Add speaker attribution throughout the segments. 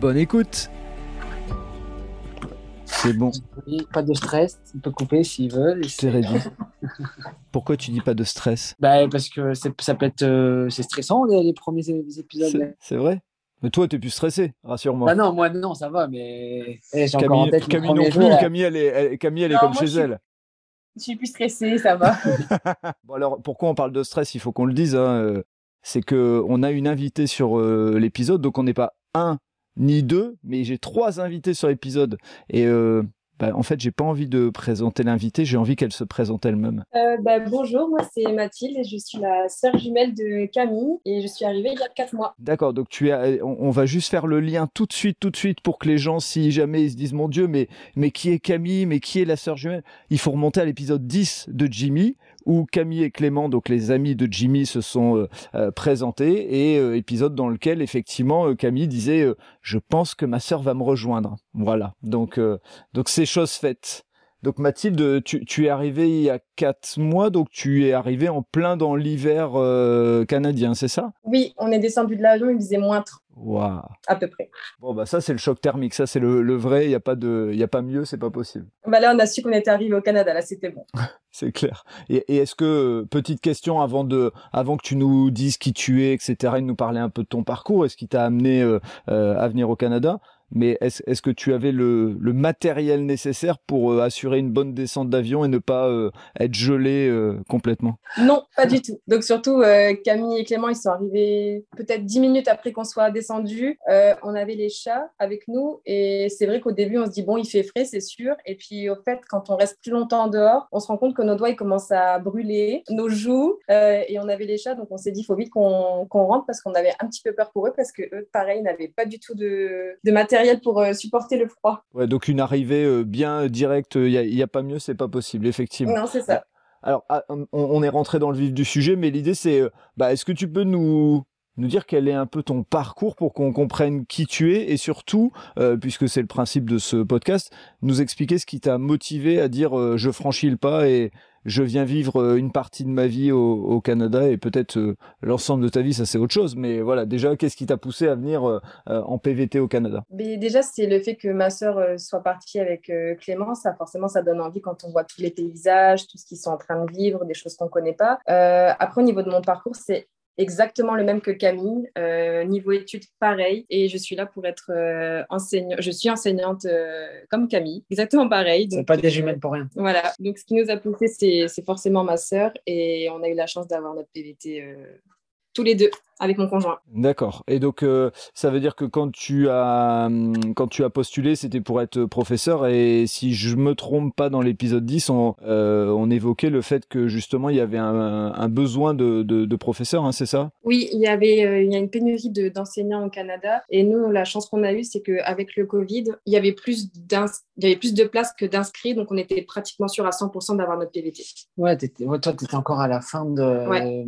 Speaker 1: bonne écoute C'est bon,
Speaker 2: Pas de stress, il peut couper s'il veut.
Speaker 1: c'est réduit. Pourquoi tu dis pas de stress?
Speaker 2: Bah, parce que c'est- ça peut être euh, c'est stressant les, les premiers épisodes.
Speaker 1: C'est vrai Mais toi, t'es plus stressé, rassure-moi.
Speaker 2: Bah non, moi non, ça va, mais eh, j'ai encore en
Speaker 1: Camille,
Speaker 2: tête
Speaker 1: Camille non
Speaker 2: premier
Speaker 1: plus,
Speaker 2: jour, là.
Speaker 1: Camille, elle est, elle- Camille, elle est comme chez
Speaker 3: je
Speaker 1: elle.
Speaker 3: Je suis plus stressée, ça va.
Speaker 1: Bon alors, pourquoi on parle de stress? Il faut qu'on le dise. hein, euh, C'est que on a une invitée sur euh, l'épisode, donc on n'est pas un ni deux, mais j'ai trois invités sur l'épisode. Et euh, bah, en fait, j'ai pas envie de présenter l'invitée, j'ai envie qu'elle se présente elle-même.
Speaker 3: Euh, bah, bonjour, moi c'est Mathilde et je suis la sœur jumelle de Camille et je suis arrivée il y a 4 mois.
Speaker 1: D'accord, donc tu es, on, on va juste faire le lien tout de suite, tout de suite, pour que les gens, si jamais ils se disent mon Dieu, mais mais qui est Camille, mais qui est la sœur jumelle? Il faut remonter à l'épisode 10 de Jimmy, où Camille et Clément, donc les amis de Jimmy, se sont euh, euh, présentés, et euh, épisode dans lequel effectivement Camille disait je pense que ma sœur va me rejoindre. Voilà, donc donc c'est chose faite. Donc Mathilde, tu, tu es arrivée il y a quatre mois, donc tu es arrivée en plein dans l'hiver euh, canadien, c'est ça?
Speaker 3: Oui, on est descendu de l'avion, il faisait moins 30
Speaker 1: Waouh.
Speaker 3: à peu près.
Speaker 1: Bon bah ça c'est le choc thermique, ça c'est le, le vrai, il y a pas de il y a pas mieux, c'est pas possible.
Speaker 3: Bah, là, on a su qu'on était arrivé au Canada, là c'était bon.
Speaker 1: C'est clair. Et, et est-ce que petite question avant de avant que tu nous dises qui tu es, etc. et de nous parler un peu de ton parcours, est-ce qui t'a amené euh, euh, à venir au Canada mais est-ce que tu avais le, matériel nécessaire pour euh, assurer une bonne descente d'avion et ne pas euh, être gelé euh, complètement?
Speaker 3: Non, pas du tout. Donc surtout, Camille et Clément, ils sont arrivés peut-être 10 minutes après qu'on soit descendu. On avait les chats avec nous et c'est vrai qu'au début, on se dit, bon, il fait frais, c'est sûr. Et puis au fait, quand on reste plus longtemps dehors, on se rend compte que nos doigts, ils commencent à brûler, nos joues. et on avait les chats, donc on s'est dit, il faut vite qu'on rentre parce qu'on avait un petit peu peur pour eux parce que eux, pareil, n'avaient pas du tout de matériel pour euh, supporter le froid.
Speaker 1: Ouais, donc une arrivée euh, bien directe, il y a, pas mieux, c'est pas possible effectivement.
Speaker 3: Non, c'est ça.
Speaker 1: Alors, ah, on, est rentré dans le vif du sujet, mais l'idée c'est, euh, bah, est-ce que tu peux nous nous dire quel est un peu ton parcours pour qu'on comprenne qui tu es et surtout, euh, puisque c'est le principe de ce podcast, nous expliquer ce qui t'a motivé à dire euh, je franchis le pas et je viens vivre euh, une partie de ma vie au, Canada et peut-être euh, l'ensemble de ta vie, ça c'est autre chose. Mais voilà, déjà, qu'est-ce qui t'a poussé à venir euh, en PVT au Canada?
Speaker 3: Déjà, c'est le fait que ma sœur soit partie avec Clément, ça forcément, ça donne envie quand on voit tous les paysages, tout ce qu'ils sont en train de vivre, des choses qu'on ne connaît pas. Après, au niveau de mon parcours, c'est exactement le même que Camille. Euh, niveau études, pareil. Et je suis là pour être euh, enseignante. Je suis enseignante euh, comme Camille, exactement pareil.
Speaker 2: C'est
Speaker 3: Donc,
Speaker 2: pas des jumelles pour rien.
Speaker 3: voilà. Donc, ce qui nous a poussé, c'est forcément ma sœur. Et on a eu la chance d'avoir notre PVT tous les deux avec mon conjoint.
Speaker 1: D'accord. Et donc, euh, ça veut dire que quand tu as, hum, quand tu as postulé, c'était pour être professeur. Et si je me trompe pas, dans l'épisode 10, on, euh, on évoquait le fait que justement, il y avait un, un besoin de, de, de professeurs, hein, c'est ça?
Speaker 3: Oui, il y avait euh, il y a une pénurie de- d'enseignants au Canada et nous la chance qu'on a eue c'est qu'avec le Covid, il y avait plus d'ins- il y avait plus de places que d'inscrits donc on était pratiquement sûr à 100% d'avoir notre PVT.
Speaker 2: Ouais, toi, tu étais encore à la fin de
Speaker 3: Ouais.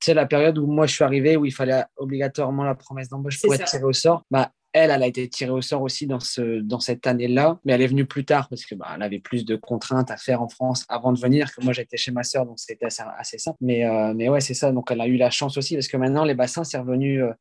Speaker 2: tu sais, la période où moi je suis arrivé, où il fallait obligatoirement la promesse d'embauche pour
Speaker 3: ça.
Speaker 2: être tiré au sort. Bah, elle, elle a été tirée au sort aussi dans, ce, dans cette année-là, mais elle est venue plus tard parce que bah, elle avait plus de contraintes à faire en France avant de venir. Que moi, j'étais chez ma sœur, donc c'était assez, assez simple. Mais, euh, mais ouais, c'est ça. Donc, elle a eu la chance aussi parce que maintenant, les bassins, c'est revenu, euh,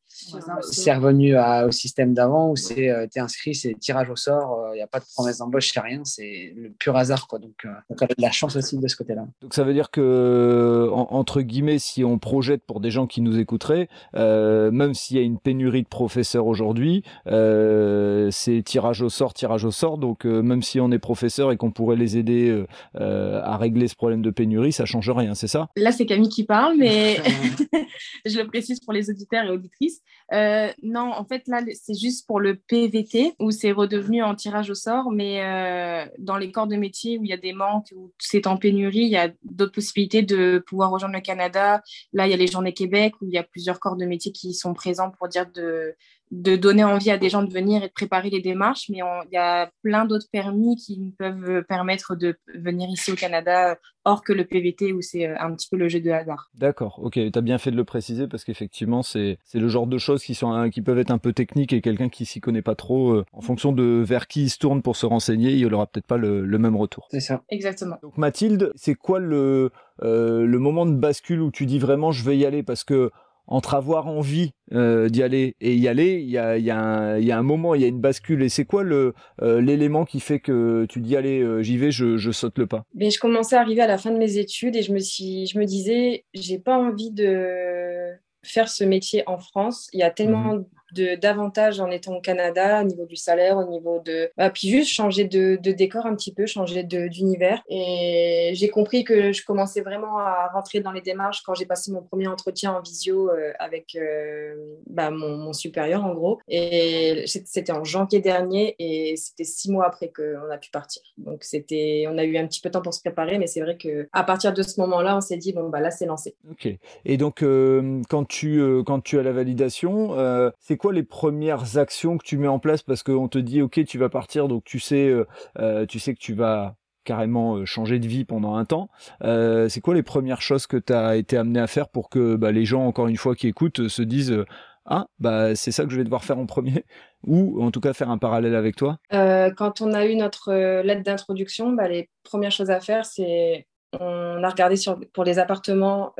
Speaker 2: c'est revenu à- au système d'avant où c'est euh, t'es inscrit, c'est tirage au sort, il n'y a pas de promesse d'embauche, c'est rien, c'est le pur hasard. Quoi. Donc, euh, donc, elle a de la chance aussi de ce côté-là.
Speaker 1: Donc, ça veut dire que, en- entre guillemets, si on projette pour des gens qui nous écouteraient, euh, même s'il y a une pénurie de professeurs aujourd'hui, euh, c'est tirage au sort, tirage au sort. Donc, euh, même si on est professeur et qu'on pourrait les aider euh, euh, à régler ce problème de pénurie, ça change rien, c'est ça?
Speaker 3: Là c'est Camille qui parle mais je le précise pour les auditeurs et auditrices. Euh, non, en fait là c'est juste pour le PVT où c'est redevenu en tirage au sort mais euh, dans les corps de métier où il y a des manques où c'est en pénurie, il y a d'autres possibilités de pouvoir rejoindre le Canada. Là, il y a les Journées Québec où il y a plusieurs corps de métier qui sont présents pour dire de, de donner envie à des gens de venir et de préparer les démarches, mais il y a plein d'autres permis qui peuvent permettre de venir ici au Canada, hors que le PVT où c'est un petit peu le jeu de hasard.
Speaker 1: D'accord, ok, tu as bien fait de le préciser parce qu'effectivement, c'est le genre de choses qui, sont, qui peuvent être un peu techniques et quelqu'un qui s'y connaît pas trop, en fonction de vers qui il se tourne pour se renseigner, il n'aura peut-être pas le, le même retour.
Speaker 2: C'est ça.
Speaker 3: Exactement.
Speaker 1: Donc Mathilde, c'est quoi le, euh, le moment de bascule où tu dis vraiment je vais y aller? Parce que entre avoir envie euh, d'y aller et y aller, il y a, y, a un, y a un moment, il y a une bascule. Et c'est quoi le euh, l'élément qui fait que tu dis allez, euh, j'y vais, je, je, saute le pas?
Speaker 3: Mais je commençais à arriver à la fin de mes études et je me suis, je me disais, j'ai pas envie de faire ce métier en France. Il y a tellement mmh de davantage en étant au Canada au niveau du salaire, au niveau de bah, puis juste changer de, décor un petit peu, changer d'univers. Et j'ai compris que je commençais vraiment à rentrer dans les démarches quand j'ai passé mon premier entretien en visio euh, avec euh, bah, mon, supérieur en gros. Et c'était en janvier dernier et c'était six mois après qu'on a pu partir. Donc c'était, on a eu un petit peu de temps pour se préparer, mais c'est vrai que à partir de ce moment-là, on s'est dit bon bah là c'est lancé.
Speaker 1: Ok. Et donc euh, quand tu quand tu as la validation, c'est quoi les premières actions que tu mets en place? Parce qu'on te dit ok tu vas partir donc tu sais euh, euh, que tu vas carrément euh, changer de vie pendant un temps. c'est quoi les premières choses que tu as été amené à faire pour que bah, les gens, encore une fois, qui écoutent, se disent Ah, bah, c'est ça que je vais devoir faire en premier Ou en tout cas faire un parallèle avec toi?
Speaker 3: Quand on a eu notre lettre d'introduction, bah, les premières choses à faire, c'est on a regardé sur, pour les appartements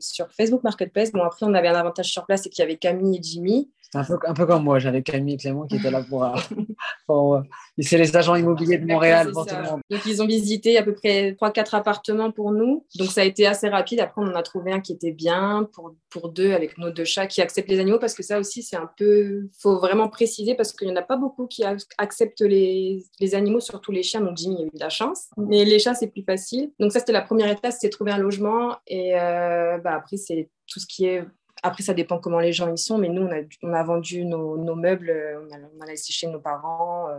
Speaker 3: sur Facebook Marketplace. Bon, après, on avait un avantage sur place, c'est qu'il y avait Camille et Jimmy.
Speaker 2: Un peu, un peu, comme moi, j'avais Camille et Clément qui étaient là pour. Euh, pour c'est les agents immobiliers de Montréal pour tout le monde.
Speaker 3: Donc, ils ont visité à peu près 3-4 appartements pour nous. Donc, ça a été assez rapide. Après, on en a trouvé un qui était bien pour, pour deux avec nos deux chats qui acceptent les animaux parce que ça aussi, c'est un peu. Il faut vraiment préciser parce qu'il n'y en a pas beaucoup qui acceptent les, les animaux, surtout les chiens. Donc, Jimmy a eu de la chance. Mais les chats, c'est plus facile. Donc, ça, c'était la première étape, c'était trouver un logement. Et euh, bah, après, c'est tout ce qui est après, ça dépend comment les gens y sont, mais nous, on a, on a vendu nos, meubles, euh, on a, on laissé chez nos parents, euh,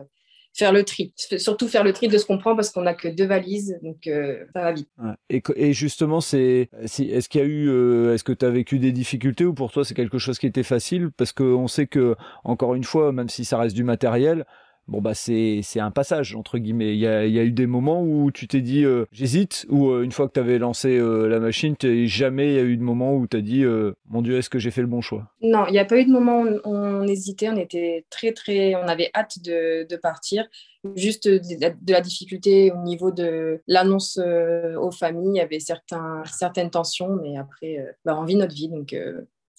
Speaker 3: faire le tri. Surtout faire le tri de ce qu'on prend parce qu'on n'a que deux valises, donc ça va vite.
Speaker 1: Et, et, justement, c'est, est-ce qu'il y a eu, est-ce que tu as vécu des difficultés ou pour toi c'est quelque chose qui était facile? Parce qu'on sait que, encore une fois, même si ça reste du matériel, bon bah c'est c'est un passage entre guillemets. Il y a, y a eu des moments où tu t'es dit euh, j'hésite ou euh, une fois que tu avais lancé euh, la machine, jamais il y a eu de moment où tu as dit mon dieu est-ce que j'ai fait le bon choix?
Speaker 3: Non, il n'y a pas eu de moment où on, hésitait. On était très très, on avait hâte de, de partir. Juste de, la difficulté au niveau de l'annonce aux familles, il y avait certains, certaines tensions, mais après, bah, on vit notre vie, donc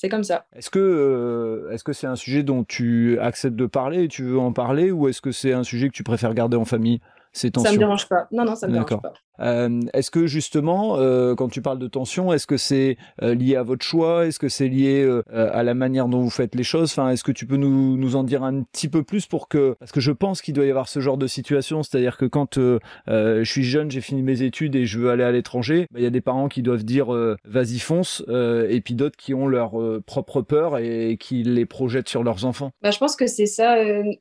Speaker 3: c'est comme ça.
Speaker 1: Est-ce que euh, est-ce que c'est un sujet dont tu acceptes de parler et tu veux en parler ou est-ce que c'est un sujet que tu préfères garder en famille? Ces tensions
Speaker 3: Ça me dérange pas. Non non, ça me dérange pas.
Speaker 1: Euh, est-ce que justement, euh, quand tu parles de tension, est-ce que c'est euh, lié à votre choix? Est-ce que c'est lié à la manière dont vous faites les choses? Enfin, est-ce que tu peux nous, nous en dire un petit peu plus pour que, parce que je pense qu'il doit y avoir ce genre de situation, c'est-à-dire que quand je suis jeune, j'ai fini mes études et je veux aller à l'étranger, bah, il y a des parents qui doivent dire vas-y fonce, et puis d'autres qui ont leur propre peur et qui les projettent sur leurs enfants.
Speaker 3: Bah, je pense que c'est ça.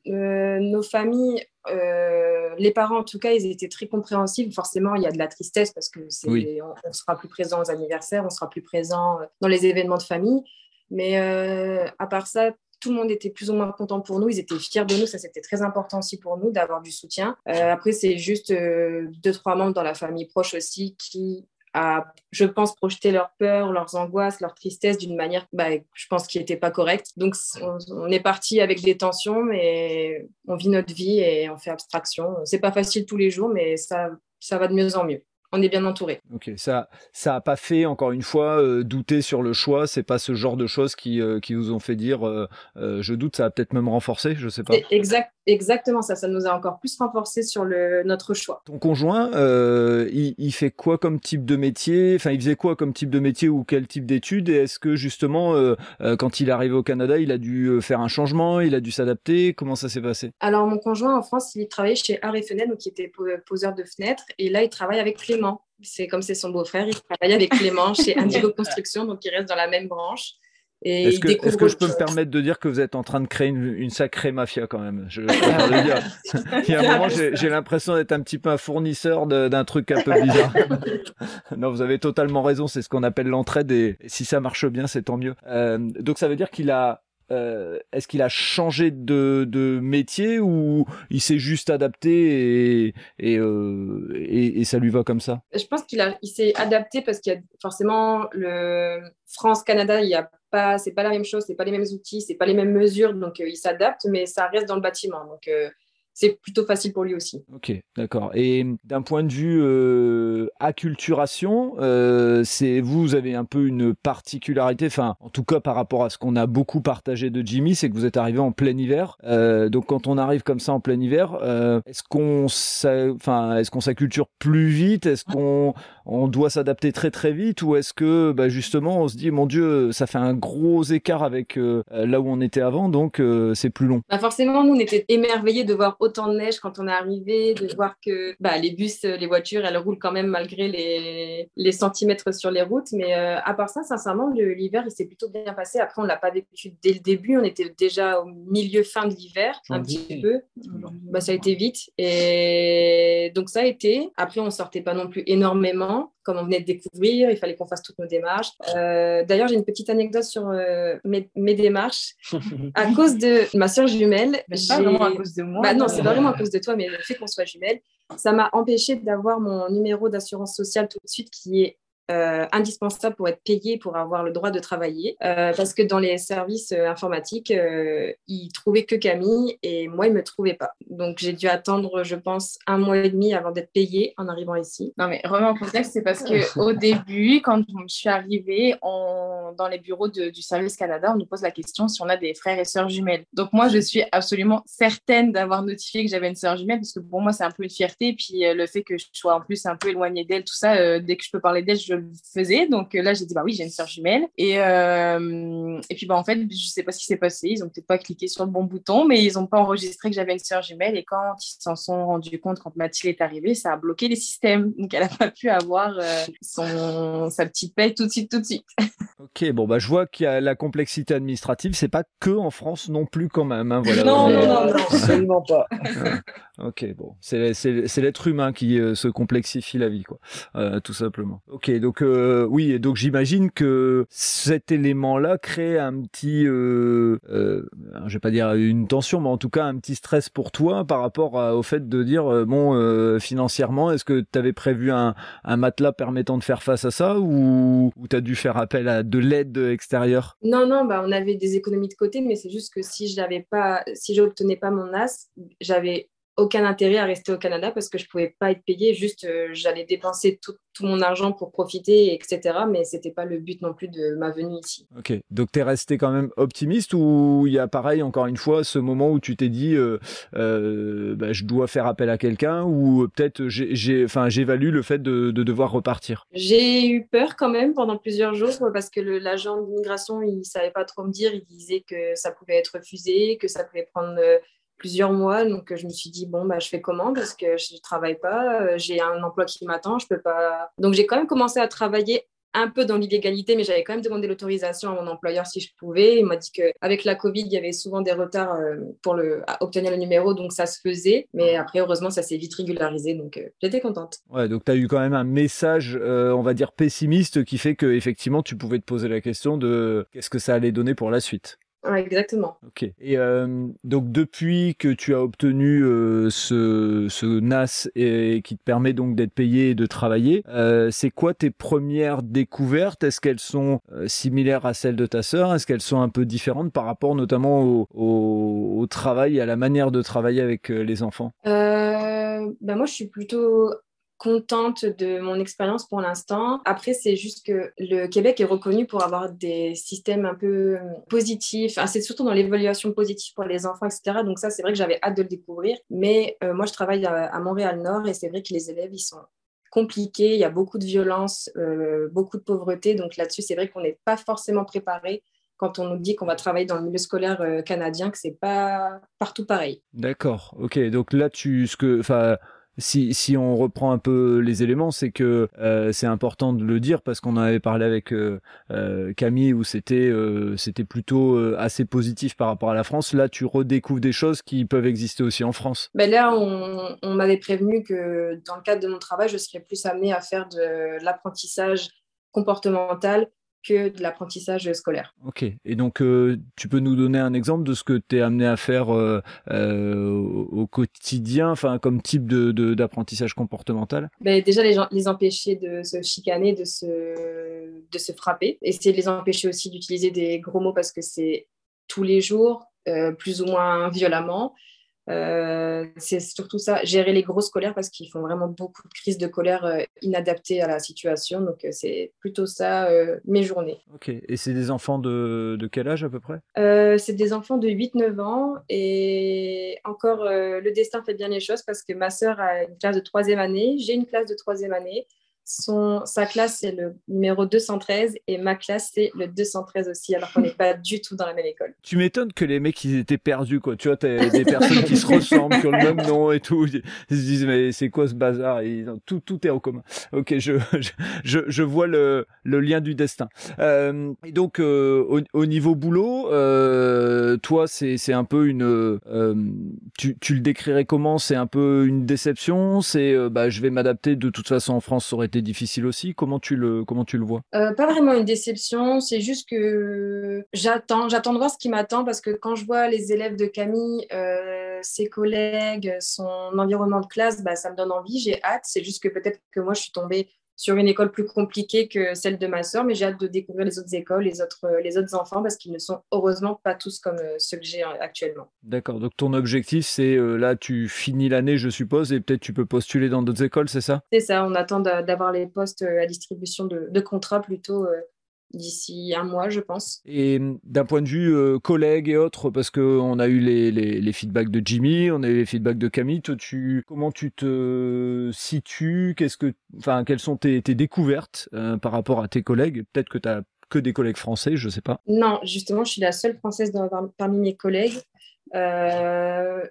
Speaker 3: nos familles euh, les parents, en tout cas, ils étaient très compréhensifs. Forcément, il y a de la tristesse parce que on, sera plus présent aux anniversaires, on sera plus présent euh, dans les événements de famille. Mais euh, à part ça, tout le monde était plus ou moins content pour nous. Ils étaient fiers de nous. Ça, c'était très important aussi pour nous d'avoir du soutien. après, c'est juste deux, trois membres dans la famille proche aussi qui à, je pense, projeter leurs peurs, leurs angoisses, leur tristesse d'une manière, bah, je pense, qui n'était pas correcte. Donc, on, est parti avec des tensions, mais on vit notre vie et on fait abstraction. C'est pas facile tous les jours, mais ça, ça va de mieux en mieux on est bien entouré.
Speaker 1: Ok, ça, ça a pas fait encore une fois euh, douter sur le choix. C'est pas ce genre de choses qui, euh, qui vous ont fait dire euh, je doute. Ça a peut-être même renforcé, je sais pas.
Speaker 3: Exact, exactement ça. Ça nous a encore plus renforcé sur le notre choix.
Speaker 1: Ton conjoint, il, il, fait quoi comme type de métier? Enfin, il faisait quoi comme type de métier ou quel type d'études? Et est-ce que justement, quand il est arrivé au Canada, il a dû faire un changement Il a dû s'adapter? Comment ça s'est passé?
Speaker 3: Alors, mon conjoint en France, il travaillait chez Arrêt Fenêtre, donc qui était poseur de fenêtres, et là, il travaille avec Clément c'est comme c'est son beau-frère, il travaille avec Clément chez Indigo Construction, donc il reste dans la même branche.
Speaker 1: Est-ce que, est que, je peux me permettre de dire que vous êtes en train de créer une, sacrée mafia quand même? Je, le dire. Il y a un moment, j'ai l'impression d'être un petit peu un fournisseur d'un truc un peu bizarre. non, vous avez totalement raison. C'est ce qu'on appelle l'entraide et, si ça marche bien, c'est tant mieux. Euh, donc ça veut dire qu'il a euh, est-ce qu'il a changé de, de, métier ou il s'est juste adapté et, et, euh, et, et, ça lui va comme ça?
Speaker 3: Je pense qu'il il s'est adapté parce qu'il y a forcément le France-Canada, il y a c'est pas la même chose, c'est pas les mêmes outils, c'est pas les mêmes mesures, donc euh, il s'adapte, mais ça reste dans le bâtiment. Donc euh, c'est plutôt facile pour lui aussi.
Speaker 1: Ok, d'accord. Et d'un point de vue euh, acculturation, c'est vous avez un peu une particularité, enfin en tout cas par rapport à ce qu'on a beaucoup partagé de Jimmy, c'est que vous êtes arrivé en plein hiver. Donc quand on arrive comme ça en plein hiver, est-ce qu'on enfin est-ce qu'on s'acculture plus vite, est-ce on doit s'adapter très très vite ou est-ce que bah, justement on se dit mon Dieu ça fait un gros écart avec euh, là où on était avant donc euh, c'est plus long.
Speaker 3: Bah forcément nous on était émerveillés de voir autant de neige quand on est arrivé, de voir que bah, les bus, les voitures, elles roulent quand même malgré les, les centimètres sur les routes. Mais euh, à part ça, sincèrement, l'hiver, il s'est plutôt bien passé. Après, on ne l'a pas vécu dès le début. On était déjà au milieu, fin de l'hiver, un petit peu. Bah, ça a été vite. Et donc, ça a été. Après, on ne sortait pas non plus énormément comme on venait de découvrir, il fallait qu'on fasse toutes nos démarches. Euh, D'ailleurs, j'ai une petite anecdote sur euh, mes, mes, démarches. à cause de ma soeur jumelle.
Speaker 4: Mais pas vraiment à cause de moi.
Speaker 3: Bah, non, c'est vraiment à cause de toi, mais le fait qu'on soit jumelles, ça m'a empêché d'avoir mon numéro d'assurance sociale tout de suite qui est euh, indispensable pour être payé pour avoir le droit de travailler. Euh, parce que dans les services euh, informatiques, ils trouvaient que Camille et moi, ils ne me trouvaient pas. Donc, j'ai dû attendre, je pense, un mois et demi avant d'être payée en arrivant ici.
Speaker 4: Non, mais vraiment, en contexte, c'est parce qu'au début, quand je suis arrivée on, dans les bureaux de, du Service Canada, on nous pose la question si on a des frères et sœurs jumelles. Donc, moi, je suis absolument certaine d'avoir notifié que j'avais une sœur jumelle parce que pour moi, c'est un peu une fierté. Puis, le fait que je sois en plus un peu éloignée d'elle, tout ça, dès que je peux parler d'elle, je le faisais. Donc là, j'ai dit, bah oui, j'ai une sœur jumelle. Et, euh, et puis, bah, en fait, je sais pas ce qui s'est passé. Ils ont peut-être pas cliqué sur le bon bouton, mais ils ont pas enregistré que j'avais une sœur jumelle. Et quand ils s'en sont rendus compte, quand Mathilde est arrivée, ça a bloqué les systèmes. Donc, elle a pas pu avoir euh, son, sa petite paye tout de suite, tout de suite.
Speaker 1: Ok, bon, bah, je vois qu'il y a la complexité administrative. C'est pas que en France non plus, quand même. Hein, voilà.
Speaker 2: Non, non, non, non, absolument pas.
Speaker 1: Ok, bon, c'est l'être humain qui euh, se complexifie la vie, quoi, euh, tout simplement. Ok, donc euh, oui, et donc j'imagine que cet élément-là crée un petit, je vais pas dire une tension, mais en tout cas un petit stress pour toi par rapport au fait de dire bon, financièrement, est-ce que tu avais prévu un, un, matelas permettant de faire face à ça ou, ou tu dû faire appel à de l'aide extérieure?
Speaker 3: Non, non, bah on avait des économies de côté, mais c'est juste que si je n'avais pas, si j'obtenais pas mon as, j'avais aucun intérêt à rester au Canada parce que je pouvais pas être payée. Juste, euh, j'allais dépenser tout, tout, mon argent pour profiter, etc. Mais c'était pas le but non plus de ma venue ici.
Speaker 1: Ok, donc tu es resté quand même optimiste ou il y a pareil, encore une fois, ce moment où tu t'es dit euh, euh, bah, je dois faire appel à quelqu'un ou peut-être j'évalue le fait de, de, devoir repartir?
Speaker 3: J'ai eu peur quand même pendant plusieurs jours parce que l'agent d'immigration, il savait pas trop me dire. Il disait que ça pouvait être refusé, que ça pouvait prendre plusieurs mois. Donc, je me suis dit, bon, bah, je fais comment Parce que je ne travaille pas, j'ai un emploi qui m'attend, je peux pas. Donc, j'ai quand même commencé à travailler un peu dans l'illégalité, mais j'avais quand même demandé l'autorisation à mon employeur si je pouvais. Il m'a dit qu'avec la Covid, il y avait souvent des retards pour le, obtenir le numéro, donc ça se faisait. Mais après, heureusement, ça s'est vite régularisé, donc euh, j'étais contente.
Speaker 1: Ouais, donc tu as eu quand même un message, euh, on va dire, pessimiste qui fait que effectivement tu pouvais te poser la question de qu'est-ce que ça allait donner pour la suite.
Speaker 3: Ouais, exactement.
Speaker 1: Ok. Et euh, donc depuis que tu as obtenu euh, ce, ce NAS et, et qui te permet donc d'être payé et de travailler, euh, c'est quoi tes premières découvertes? Est-ce qu'elles sont euh, similaires à celles de ta sœur? Est-ce qu'elles sont un peu différentes par rapport notamment au, au, au travail et à la manière de travailler avec euh, les enfants?
Speaker 3: Ben Moi, je suis plutôt contente de mon expérience pour l'instant. Après, c'est juste que le Québec est reconnu pour avoir des systèmes un peu positifs. Enfin, c'est surtout dans l'évaluation positive pour les enfants, etc. Donc ça, c'est vrai que j'avais hâte de le découvrir. Mais euh, moi, je travaille à, Montréal-Nord et c'est vrai que les élèves, ils sont compliqués. Il y a beaucoup de violence, euh, beaucoup de pauvreté. Donc là-dessus, c'est vrai qu'on n'est pas forcément préparé quand on nous dit qu'on va travailler dans le milieu scolaire euh, canadien, que c'est pas partout pareil.
Speaker 1: D'accord. Ok. Donc là, tu, ce que, enfin si, si on reprend un peu les éléments, c'est que euh, c'est important de le dire parce qu'on avait parlé avec euh, euh, Camille où c'était plutôt assez positif par rapport à la France. Là, tu redécouvres des choses qui peuvent exister aussi en France.
Speaker 3: Ben là, on, on m'avait prévenu que dans le cadre de mon travail, je serais plus amenée à faire de l'apprentissage comportemental que de l'apprentissage scolaire.
Speaker 1: Ok. Et donc, euh, tu peux nous donner un exemple de ce que tu es amené à faire euh, euh, au quotidien, enfin, comme type d'apprentissage de, comportemental?
Speaker 3: Ben, Déjà, les, gens, les empêcher de se chicaner, de se, de se frapper. Essayer de les empêcher aussi d'utiliser des gros mots parce que c'est tous les jours, plus ou moins violemment. Euh, c'est surtout ça, gérer les grosses colères parce qu'ils font vraiment beaucoup de crises de colère euh, inadaptées à la situation. Donc, euh, c'est plutôt ça mes journées.
Speaker 1: Ok, et c'est des enfants de, de, quel âge à peu près?
Speaker 3: C'est des enfants de 8-9 ans. Et encore, le destin fait bien les choses parce que ma sœur a une classe de troisième année, j'ai une classe de troisième année. Son, sa classe, c'est le numéro 213 et ma classe, c'est le 213 aussi, alors qu'on n'est pas du tout dans la même école.
Speaker 1: Tu m'étonnes que les mecs, ils étaient perdus, quoi. Tu vois, t'as des personnes qui se ressemblent, qui ont le même nom et tout. Ils se disent, mais c'est quoi ce bazar? Et tout, tout est en commun. Ok, je, je, je vois le, le lien du destin. Euh, et donc, euh, au, au, niveau boulot, euh, toi, c'est un peu une. Tu, tu le décrirais comment? C'est un peu une déception? C'est, bah, je vais m'adapter. De toute façon, en France, ça aurait difficile aussi? Comment tu le, comment tu le vois?
Speaker 3: Euh, Pas vraiment une déception, c'est juste que j'attends, j'attends de voir ce qui m'attend parce que quand je vois les élèves de Camille, euh, ses collègues, son environnement de classe, bah, ça me donne envie, j'ai hâte. C'est juste que peut-être que moi, je suis tombée sur une école plus compliquée que celle de ma sœur, mais j'ai hâte de découvrir les autres écoles, les autres, les autres enfants, parce qu'ils ne sont heureusement pas tous comme euh, ceux que j'ai actuellement.
Speaker 1: D'accord, donc ton objectif, c'est euh, là, tu finis l'année, je suppose, et peut-être tu peux postuler dans d'autres écoles, c'est ça?
Speaker 3: C'est ça, on attend d'avoir les postes euh, à distribution de, de contrats plutôt d'ici un mois, je pense.
Speaker 1: Et d'un point de vue euh, collègue et autres, parce qu'on a eu les, les, feedbacks de Jimmy, on a eu les feedbacks de Camille, tu, comment tu te situes? Qu'est-ce que, enfin, Quelles sont tes, tes découvertes euh, par rapport à tes collègues? Peut-être que tu as que des collègues français, je ne sais pas.
Speaker 3: Non, justement, je suis la seule française dans, parmi mes collègues. Euh,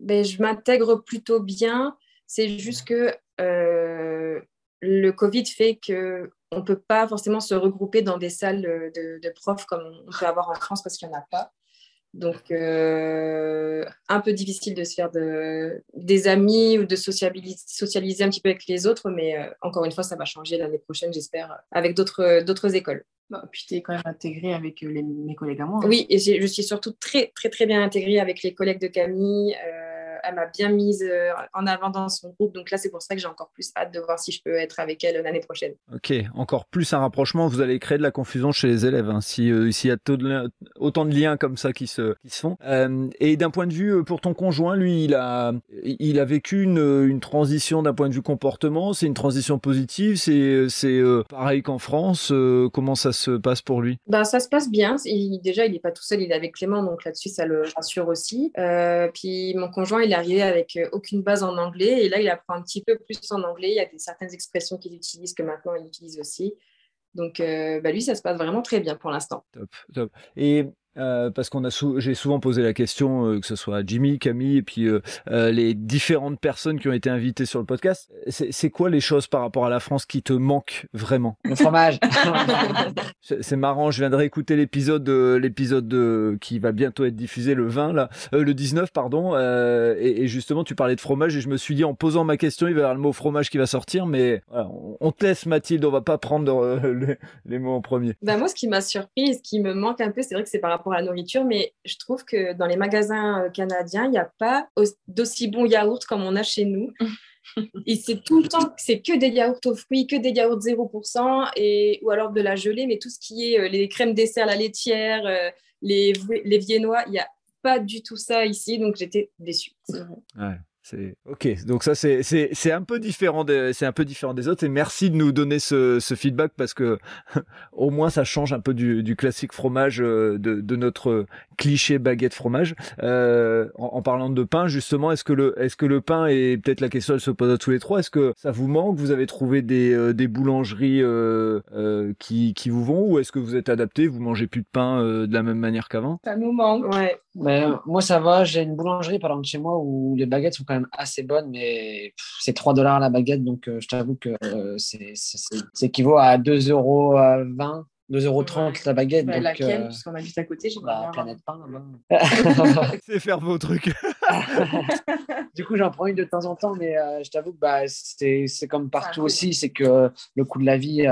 Speaker 3: ben, je m'intègre plutôt bien. C'est juste que le Covid fait que on ne peut pas forcément se regrouper dans des salles de, profs comme on peut avoir en France parce qu'il n'y en a pas. Donc, euh, un peu difficile de se faire de, des amis ou de socialiser, un petit peu avec les autres, mais euh, encore une fois, ça va changer l'année prochaine, j'espère, avec d'autres écoles.
Speaker 4: Bah, puis tu es quand même intégrée avec mes collègues à moi.
Speaker 3: Hein. Oui, et je suis surtout très, très, très bien intégrée avec les collègues de Camille. Euh, elle m'a bien mise euh, en avant dans son groupe. Donc là, c'est pour ça que j'ai encore plus hâte de voir si je peux être avec elle l'année prochaine.
Speaker 1: Ok, encore plus un rapprochement. Vous allez créer de la confusion chez les élèves hein, euh, s'il y a autant de liens comme ça qui se, qui se font. Euh, et d'un point de vue pour ton conjoint, lui, il a, il a vécu une, une transition d'un point de vue comportement. C'est une transition positive. C'est, c'est pareil qu'en France. comment ça se passe pour lui?
Speaker 3: Bah, Ça se passe bien. déjà, il n'est pas tout seul. Il est avec Clément. Donc là-dessus, ça le rassure aussi. puis mon conjoint, il est arrivé avec euh, aucune base en anglais et là, il apprend un petit peu plus en anglais. Il y a des, certaines expressions qu'il utilise que maintenant il utilise aussi. Donc, euh, bah, lui, ça se passe vraiment très bien pour l'instant.
Speaker 1: Top, top. Et euh, parce qu'on a j'ai souvent posé la question euh, que ce soit à Jimmy, Camille et puis euh, les différentes personnes qui ont été invitées sur le podcast. C'est quoi les choses par rapport à la France qui te manquent vraiment?
Speaker 2: Le fromage.
Speaker 1: c'est marrant. Je viens de réécouter l'épisode l'épisode qui va bientôt être diffusé le 20 là, le 19 pardon. Et, et, justement, tu parlais de fromage et je me suis dit en posant ma question, il va y avoir le mot fromage qui va sortir, mais on, te laisse Mathilde, on va pas prendre les, les, mots en premier.
Speaker 3: Ben moi, ce qui m'a surpris, ce qui me manque un peu, c'est vrai que c'est par rapport pour la nourriture, mais je trouve que dans les magasins euh, canadiens, il n'y a pas d'aussi bons yaourts comme on a chez nous. Et c'est tout le temps, c'est que des yaourts aux fruits, que des yaourts 0%, et, ou alors de la gelée, mais tout ce qui est euh, les crèmes dessert, la laitière, euh, les, les viennois, il n'y a pas du tout ça ici, donc j'étais déçue.
Speaker 1: Ouais. C'est ok. Donc ça c'est c'est c'est un peu différent des c'est un peu différent des autres et merci de nous donner ce, ce feedback parce que au moins ça change un peu du, du classique fromage euh, de, de notre cliché baguette fromage. Euh, en, parlant de pain justement, est-ce que le est-ce que le pain et peut-être la question elle se pose à tous les trois, est-ce que ça vous manque? Vous avez trouvé des euh, des boulangeries euh, euh, qui qui vous vont? Ou est-ce que vous êtes adapté? Vous mangez plus de pain de la même manière qu'avant?
Speaker 3: Ça nous manque. Ouais.
Speaker 2: Mais, moi ça va. J'ai une boulangerie par exemple chez moi où les baguettes sont assez bonne, mais c'est 3 dollars la baguette, donc euh, je t'avoue que euh, c'est équivaut à 2,20 euros. 2,30 euros la baguette.
Speaker 3: Bah, donc, laquelle, euh, puisqu'on habite à côté, j'ai
Speaker 2: bah, Planète Pain.
Speaker 1: c'est faire vos trucs.
Speaker 2: du coup, j'en prends une de temps en temps, mais je t'avoue que bah, c'est comme partout aussi, c'est que le coût de la vie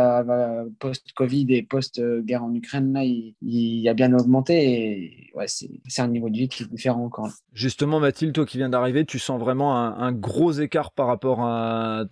Speaker 2: post-Covid et post-guerre en Ukraine, là, il, il, a bien augmenté. Et ouais, c'est un niveau de vie qui est différent encore.
Speaker 1: Justement, Mathilde, toi qui viens d'arriver, tu sens vraiment un, gros écart par rapport à,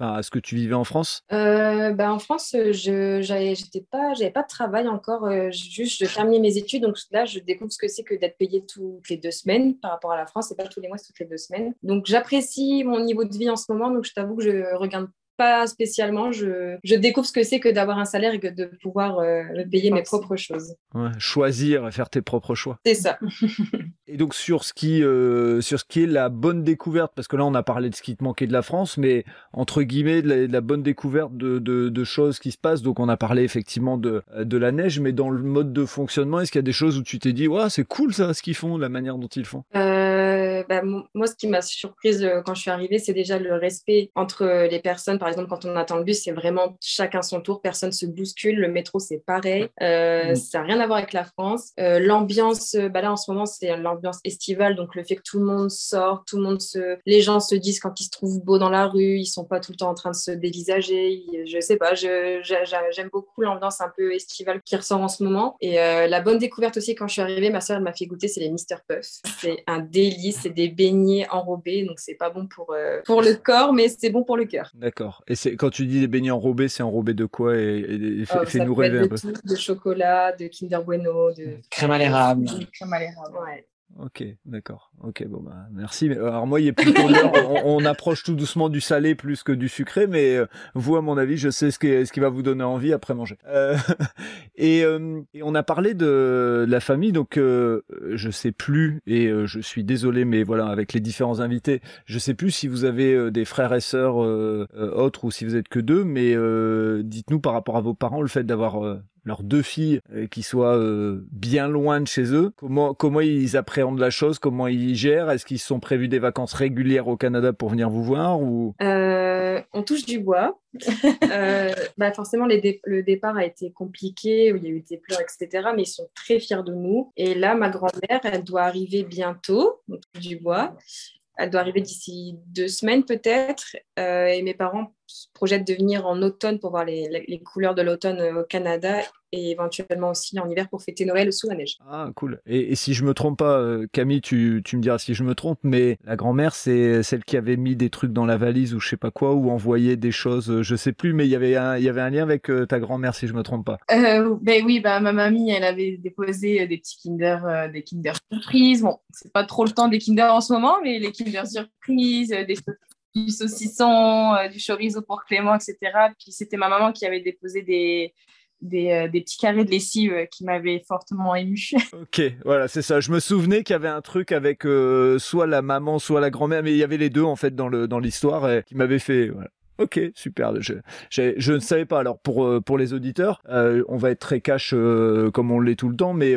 Speaker 1: à, ce que tu vivais en France?
Speaker 3: Euh, bah, En France, je n'avais pas, pas de travail encore. Euh, juste, je terminais mes études. Donc là, je découvre ce que c'est que d'être payé toutes les deux semaines par rapport à la France. C'est pas tous les mois, c'est toutes les deux semaines. Donc j'apprécie mon niveau de vie en ce moment. Donc je t'avoue que je regarde pas spécialement. Je, je découvre ce que c'est que d'avoir un salaire et que de pouvoir euh, payer mes propres choses.
Speaker 1: choisir et faire tes propres choix.
Speaker 3: C'est ça.
Speaker 1: et donc sur ce qui euh, sur ce qui est la bonne découverte, parce que là on a parlé de ce qui te manquait de la France, mais entre guillemets de la, bonne découverte de, de, choses qui se passent. Donc on a parlé effectivement de, de la neige, mais dans le mode de fonctionnement, est-ce qu'il y a des choses où tu t'es dit, ouais, c'est cool ça, ce qu'ils font, la manière dont ils font?
Speaker 3: Euh, bah, Moi, ce qui m'a surprise quand je suis arrivée, c'est déjà le respect entre les personnes par exemple, quand on attend le bus, c'est vraiment chacun son tour, personne se bouscule. Le métro, c'est pareil. Euh, mm. Ça n'a rien à voir avec la France. Euh, l'ambiance, euh, bah là, en ce moment, c'est l'ambiance estivale. Donc, le fait que tout le monde sort, tout le monde se. Les gens se disent quand ils se trouvent beaux dans la rue, ils sont pas tout le temps en train de se dévisager. Je sais pas, j'aime beaucoup l'ambiance un peu estivale qui ressort en ce moment. Et la bonne découverte aussi, quand je suis arrivée, ma soeur m'a fait goûter, c'est les Mister Puff. C'est un délice, c'est des beignets enrobés. Donc, c'est pas bon pour, pour le corps, mais c'est bon pour le cœur.
Speaker 1: D'accord. Et c'est quand tu dis des beignets enrobés, c'est enrobé de quoi et,
Speaker 3: oh, fais-nous rêver un peu. de chocolat, de Kinder Bueno, de
Speaker 2: crème à l'érable.
Speaker 3: Crème à l'érable, ouais.
Speaker 1: Ok, d'accord. Ok, bon bah merci. Alors moi, il est plus on, on, approche tout doucement du salé plus que du sucré, mais euh, vous, à mon avis, je sais ce qui, ce qui va vous donner envie après manger. Euh, et, euh, et, on a parlé de, la famille, donc euh, je sais plus, et je suis désolé, mais voilà, avec les différents invités, je sais plus si vous avez des frères et sœurs autres ou si vous êtes que deux, mais dites-nous par rapport à vos parents le fait d'avoir leurs deux filles euh, qui soient euh, bien loin de chez eux. Comment comment ils appréhendent la chose, comment ils gèrent? Est-ce qu'ils sont prévus des vacances régulières au Canada pour venir vous voir ou?
Speaker 3: Euh, On touche du bois. bah forcément, le départ a été compliqué, il y a eu des pleurs, etc. Mais ils sont très fiers de nous. Et là, ma grand-mère, elle doit arriver bientôt, on touche du bois. Elle doit arriver d'ici deux semaines peut-être. et mes parents projettent de venir en automne pour voir les, les couleurs de l'automne au Canada et éventuellement aussi en hiver pour fêter Noël sous la neige.
Speaker 1: Ah, cool. Et, si je me trompe pas, euh, Camille, tu, tu, me diras si je me trompe, mais la grand-mère, c'est celle qui avait mis des trucs dans la valise ou je sais pas quoi, ou envoyé des choses, euh, je sais plus, mais il y avait un, il y avait un lien avec euh, ta grand-mère, si je me trompe pas.
Speaker 4: ben oui, bah, ma mamie, elle avait déposé des petits Kinder, des Kinder surprises. Bon, c'est pas trop le temps des Kinder en ce moment, mais les Kinder surprises, des du saucisson, du chorizo pour Clément, etc. Puis c'était ma maman qui avait déposé des, euh, des, petits carrés de lessive euh, qui m'avaient fortement ému.
Speaker 1: Ok, voilà, c'est ça. Je me souvenais qu'il y avait un truc avec euh, soit la maman, soit la grand-mère, mais il y avait les deux en fait dans dans l'histoire qui m'avait fait. Voilà. Ok, super. Je, je, ne savais pas. Alors pour euh, pour les auditeurs, euh, on va être très cash euh, comme on l'est tout le temps, mais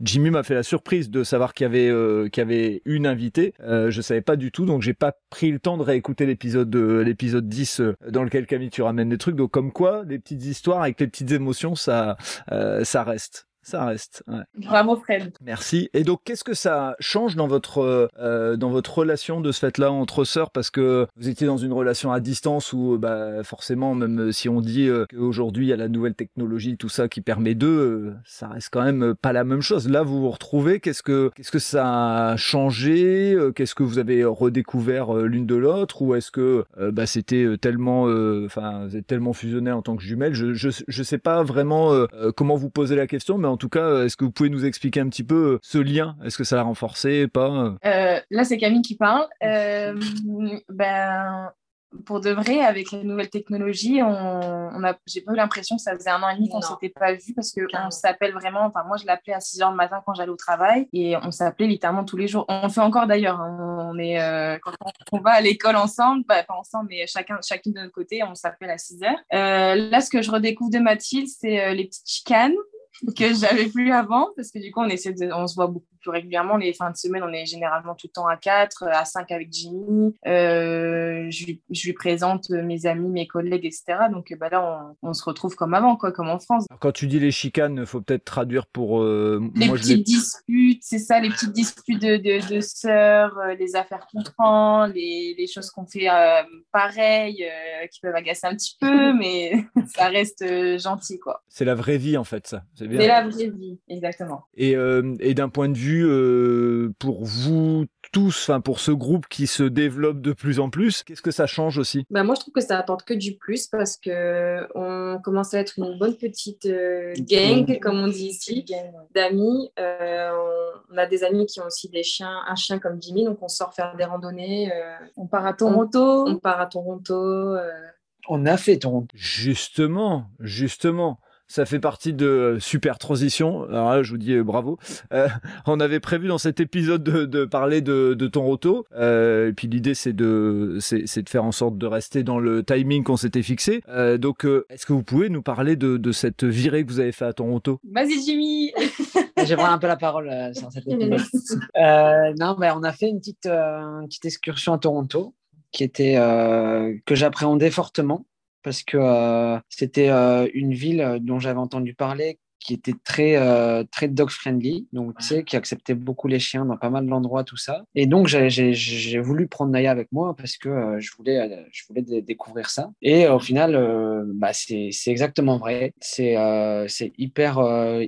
Speaker 1: Jimmy m'a fait la surprise de savoir qu'il y avait qu'il y avait une invitée. je savais pas du tout, donc j'ai pas pris le temps de réécouter l'épisode l'épisode 10 dans lequel Camille tu ramènes des trucs. Donc comme quoi, les petites histoires avec les petites émotions, ça ça reste. Ça reste. Ouais.
Speaker 4: Bravo Fred.
Speaker 1: Merci. Et donc, qu'est-ce que ça change dans votre euh, dans votre relation de ce fait-là entre sœurs? Parce que vous étiez dans une relation à distance où, bah, forcément, même si on dit euh, qu'aujourd'hui il y a la nouvelle technologie, tout ça qui permet d'eux, euh, ça reste quand même pas la même chose. Là, vous vous retrouvez. Qu'est-ce que qu'est-ce que ça a changé Qu'est-ce que vous avez redécouvert l'une de l'autre? Ou est-ce que bah, c'était tellement, enfin, vous êtes tellement fusionné en tant que jumelles? Je je je sais pas vraiment comment vous poser la question, mais en tout cas, est-ce que vous pouvez nous expliquer un petit peu euh, ce lien? Est-ce que ça l'a renforcé, pas
Speaker 4: euh, Là, c'est Camille qui parle. Euh, ben, pour de vrai, avec les nouvelles technologies, on, a, j'ai pas eu l'impression que ça faisait un an et demi qu'on ne s'était pas vu parce qu'on s'appelle vraiment. Enfin, moi, je l'appelais à 6 h le matin quand j'allais au travail et on s'appelait littéralement tous les jours. On le fait encore d'ailleurs. Hein. On est, quand on, va à l'école ensemble, pas ensemble, mais chacun, chacune de notre côté, on s'appelle à 6 h là, ce que je redécouvre de Mathilde, c'est les petites chicanes que j'avais plus avant parce que du coup on essaie de, on se voit beaucoup plus régulièrement. Les fins de semaine on est généralement tout le temps à 4 à 5 avec Jimmy. Euh, je, lui, je, lui présente mes amis mes collègues etc donc bah là on, on, se retrouve comme avant quoi comme en France.
Speaker 1: Quand tu dis les chicanes faut peut-être traduire pour euh,
Speaker 4: les moi, petites disputes c'est ça les petites disputes de, de, de sœurs euh, les affaires qu'on prend les, les choses qu'on fait euh, pareil qui peuvent agacer un petit peu mais ça reste gentil quoi.
Speaker 1: C'est la vraie vie en fait ça
Speaker 4: c'est la vraie vie, exactement.
Speaker 1: Et, euh, et d'un point de vue euh, pour vous tous, enfin pour ce groupe qui se développe de plus en plus, qu'est-ce que ça change aussi?
Speaker 3: Bah Moi, je trouve que ça apporte que du plus parce que on commence à être une bonne petite euh, gang, comme on dit ici, d'amis. on a des amis qui ont aussi des chiens, un chien comme Jimmy, donc on sort faire des randonnées.
Speaker 4: on part à Toronto.
Speaker 3: On, on part à Toronto.
Speaker 2: On a fait Toronto.
Speaker 1: Justement, justement ça fait partie de euh, super transition. Alors là, je vous dis euh, bravo. Euh, on avait prévu dans cet épisode de, de parler de, de Toronto. Euh, et puis l'idée, c'est de, c'est, de faire en sorte de rester dans le timing qu'on s'était fixé. Euh, donc, euh, est-ce que vous pouvez nous parler de, de cette virée que vous avez fait à Toronto
Speaker 4: Vas-y, Jimmy.
Speaker 2: je prends un peu la parole sur cette épisode. non, mais on a fait une petite, une petite excursion à Toronto qui était que j'appréhendais fortement parce que euh, c'était euh, une ville euh, dont j'avais entendu parler qui était très euh, très dog friendly, donc tu sais, qui acceptait beaucoup les chiens dans pas mal d'endroits, tout ça. Et donc j'ai voulu prendre Naya avec moi parce que euh, je voulais euh, je voulais découvrir ça. Et au final, bah, c'est exactement vrai. C'est c'est hyper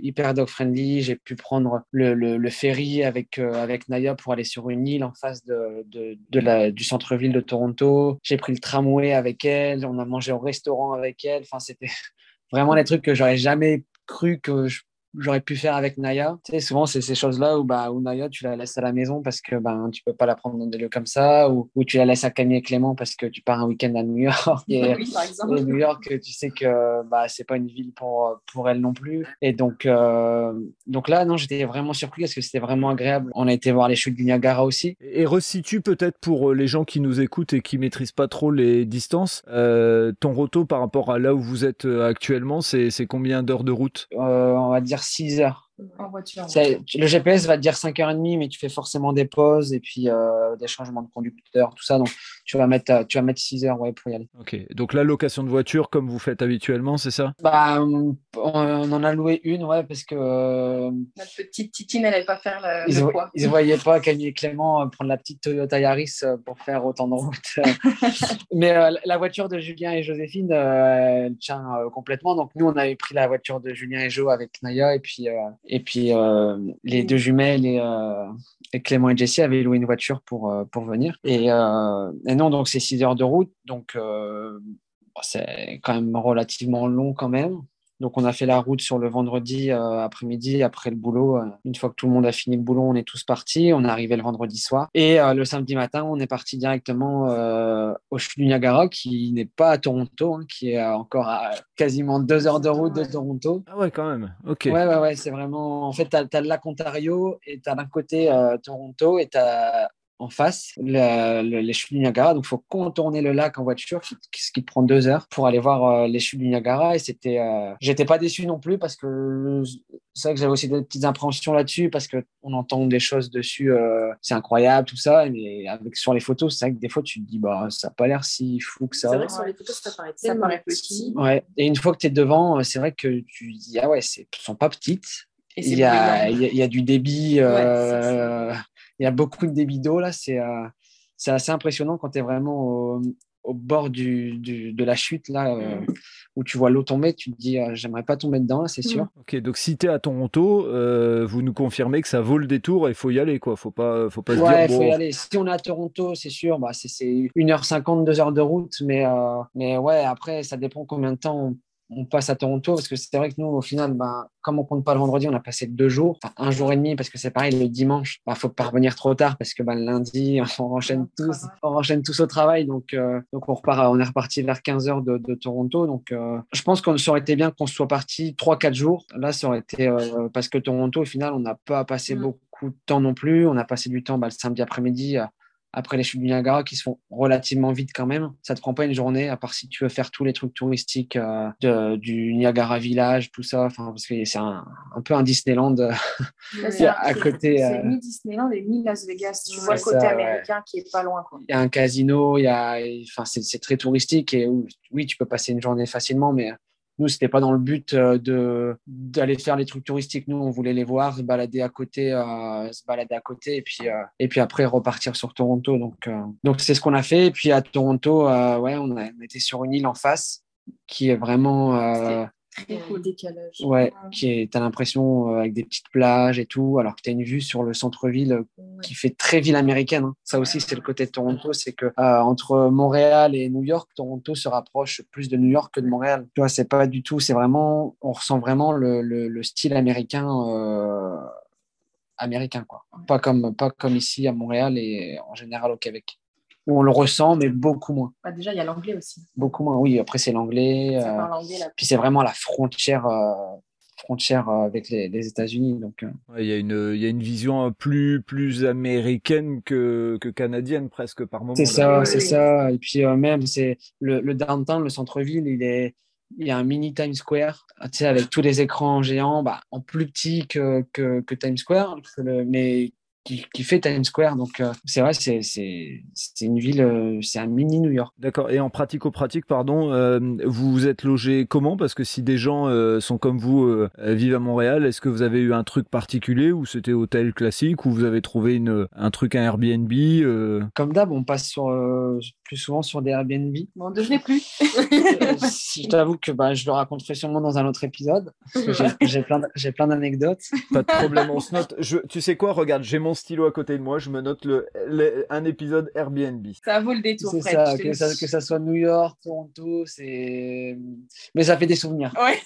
Speaker 2: hyper dog friendly. J'ai pu prendre le, le, le ferry avec avec Naya pour aller sur une île en face de de, de la du centre-ville de Toronto. J'ai pris le tramway avec elle. On a mangé au restaurant avec elle. Enfin, c'était vraiment des trucs que j'aurais jamais cru que je j'aurais pu faire avec Naya. Tu sais, souvent, c'est ces choses-là où, bah, où Naya, tu la laisses à la maison parce que ben, tu peux pas la prendre dans des lieux comme ça, ou, ou tu la laisses à Camille et Clément parce que tu pars un week-end à New York. Et,
Speaker 4: oui, par exemple.
Speaker 2: et New York, tu sais que bah, c'est pas une ville pour, pour elle non plus. Et donc, euh, donc là, non, j'étais vraiment surpris parce que c'était vraiment agréable. On a été voir les chutes du Niagara aussi.
Speaker 1: Et resitue peut-être pour les gens qui nous écoutent et qui maîtrisent pas trop les distances, euh, ton roto par rapport à là où vous êtes euh, actuellement, c'est combien d'heures de route?
Speaker 2: Euh, On va dire 6 heures.
Speaker 4: En voiture.
Speaker 2: Le GPS va te dire 5h30, mais tu fais forcément des pauses et puis euh, des changements de conducteur, tout ça. Donc, tu vas mettre, tu vas mettre 6 heures ouais, pour y aller.
Speaker 1: Ok. Donc, la location de voiture, comme vous faites habituellement, c'est ça?
Speaker 2: Bah, on, on, en a loué une, ouais, parce que. Euh,
Speaker 4: Notre petite titine, elle n'allait pas faire le, ils
Speaker 2: le
Speaker 4: poids.
Speaker 2: Ils ne voyaient pas Camille et Clément euh, prendre la petite Toyota Yaris pour faire autant de route. mais euh, la voiture de Julien et Joséphine, euh, elle tient complètement. Donc, nous, on avait pris la voiture de Julien et Jo avec Naya et puis et puis, euh, les deux jumelles et, euh, et, Clément et Jessie avaient loué une voiture pour, euh, pour venir. Et, euh, et, non, donc c'est 6 heures de route. Donc, euh, c'est quand même relativement long quand même. Donc, on a fait la route sur le vendredi euh, après-midi, après le boulot. Euh, une fois que tout le monde a fini le boulot, on est tous partis. On est arrivé le vendredi soir. Et euh, le samedi matin, on est parti directement euh, au chute du Niagara, qui n'est pas à Toronto, hein, qui est encore à quasiment deux heures de route de Toronto.
Speaker 1: Ah ouais, quand même. Ok.
Speaker 2: Ouais, ouais, ouais. C'est vraiment. En fait, tu as, as, le lac Ontario et tu as d'un côté Toronto et tu as en face, le, le, les chutes du Niagara. Donc, il faut contourner le lac en voiture, ce qui te prend deux heures pour aller voir euh, les chutes du Niagara. Et c'était, euh... j'étais pas déçu non plus parce que c'est vrai que j'avais aussi des petites appréhensions là-dessus parce que on entend des choses dessus, euh, c'est incroyable tout ça. Mais avec sur les photos, c'est vrai que des fois tu te dis bah ça a pas l'air si fou que ça.
Speaker 3: C'est vrai que sur les photos ça paraît
Speaker 4: ça paraît petit.
Speaker 2: Ouais. Et une fois que tu es devant, c'est vrai que tu dis ah ouais, c'est sont pas petites. Il y, a, il, y a, il y, a, du débit. Euh, il y a beaucoup de débit d'eau là. C'est euh, c'est assez impressionnant quand tu es vraiment au, au bord du, du, de la chute là euh, où tu vois l'eau tomber. Tu te dis euh, j'aimerais pas tomber dedans là, c'est sûr.
Speaker 1: Ok, donc si tu es à Toronto, euh, vous nous confirmez que ça vaut le détour et il faut y aller quoi. Faut pas, faut pas
Speaker 2: ouais,
Speaker 1: se dire.
Speaker 2: faut bon... y aller. Si on est à Toronto, c'est sûr, bah, c'est 1h50, 2 heures de route, mais, mais ouais, après ça dépend combien de temps on passe à Toronto parce que c'est vrai que nous, au final, ben, comme on compte pas le vendredi, on a passé deux jours, enfin, un jour et demi parce que c'est pareil, le dimanche, il ben, faut pas revenir trop tard parce que ben, le lundi, on enchaîne tous, on enchaîne tous au travail. Donc, euh, donc on, repart, on est reparti vers 15 heures de, de Toronto. Donc, euh, je pense qu'on aurait été bien qu'on soit parti 3-4 jours. Là, ça aurait été euh, parce que Toronto, au final, on n'a pas passé mmh. beaucoup de temps non plus. On a passé du temps ben, le samedi après-midi à après les chutes du Niagara qui se font relativement vite quand même. Ça te prend pas une journée, à part si tu veux faire tous les trucs touristiques euh, de, du Niagara Village, tout ça. Parce que c'est un, un, peu un Disneyland euh, à côté.
Speaker 4: C'est mi-Disneyland et mi-Las Vegas. Tu vois le côté américain qui est pas loin.
Speaker 2: Il y a un casino, il y a, enfin, c'est très touristique et oui, tu peux passer une journée facilement, mais nous, c'était pas dans le but euh, d'aller faire les trucs touristiques. Nous, on voulait les voir, se balader à côté, euh, se balader à côté, et puis euh, après repartir sur Toronto. Donc c'est ce qu'on a fait. Et puis à Toronto, ouais, on était sur une île en face qui est vraiment
Speaker 4: très beau décalage.
Speaker 2: Ouais, qui est, t'as l'impression euh, avec des petites plages et tout, alors que tu as une vue sur le centre-ville euh, qui fait très ville américaine. Hein. Ça aussi, c'est le côté de Toronto, c'est que euh, entre Montréal et New York, Toronto se rapproche plus de New York que de Montréal. Tu vois, c'est pas du tout, c'est vraiment, on ressent vraiment le, le, style américain. américain quoi pas comme pas comme ici à Montréal et en général au Québec où on le ressent, mais beaucoup moins.
Speaker 4: Bah déjà, il y a l'anglais aussi.
Speaker 2: Beaucoup moins, oui. Après, c'est l'anglais. Euh, puis c'est vraiment la frontière, euh, frontière euh, avec les, les États-Unis. Donc,
Speaker 1: il, y a une, il y a une vision plus, plus américaine que, que canadienne, presque par moment.
Speaker 2: C'est ça, c'est ça. Et puis même, c'est le, le downtown, le centre-ville, il est. Il y a un mini Times Square, tu sais, avec tous les écrans géants, bah, en plus petit que, que, que Times Square, mais qui, qui, fait Times Square. Donc, euh, c'est vrai, c'est, c'est, c'est une ville, euh, c'est un mini New York.
Speaker 1: D'accord. Et en pratico-pratique, pardon, euh, vous vous êtes logé comment? Parce que si des gens sont comme vous, vivent à Montréal, est-ce que vous avez eu un truc particulier ou c'était hôtel classique ou vous avez trouvé une, un truc, un Airbnb
Speaker 2: Comme d'hab, on passe sur, plus souvent sur des Airbnb.
Speaker 4: Bon, devenez plus.
Speaker 2: je t'avoue que bah, je le raconterai sûrement dans un autre épisode. J'ai, plein, j'ai plein d'anecdotes.
Speaker 1: Pas de problème, on se note. Je, tu sais quoi Regarde, j'ai mon stylo à côté de moi, je me note le, un épisode Airbnb.
Speaker 4: Ça vaut le détour.
Speaker 2: C'est ça, que ça, que ça, soit New York, Toronto, c'est. Mais ça fait des souvenirs.
Speaker 4: Ouais.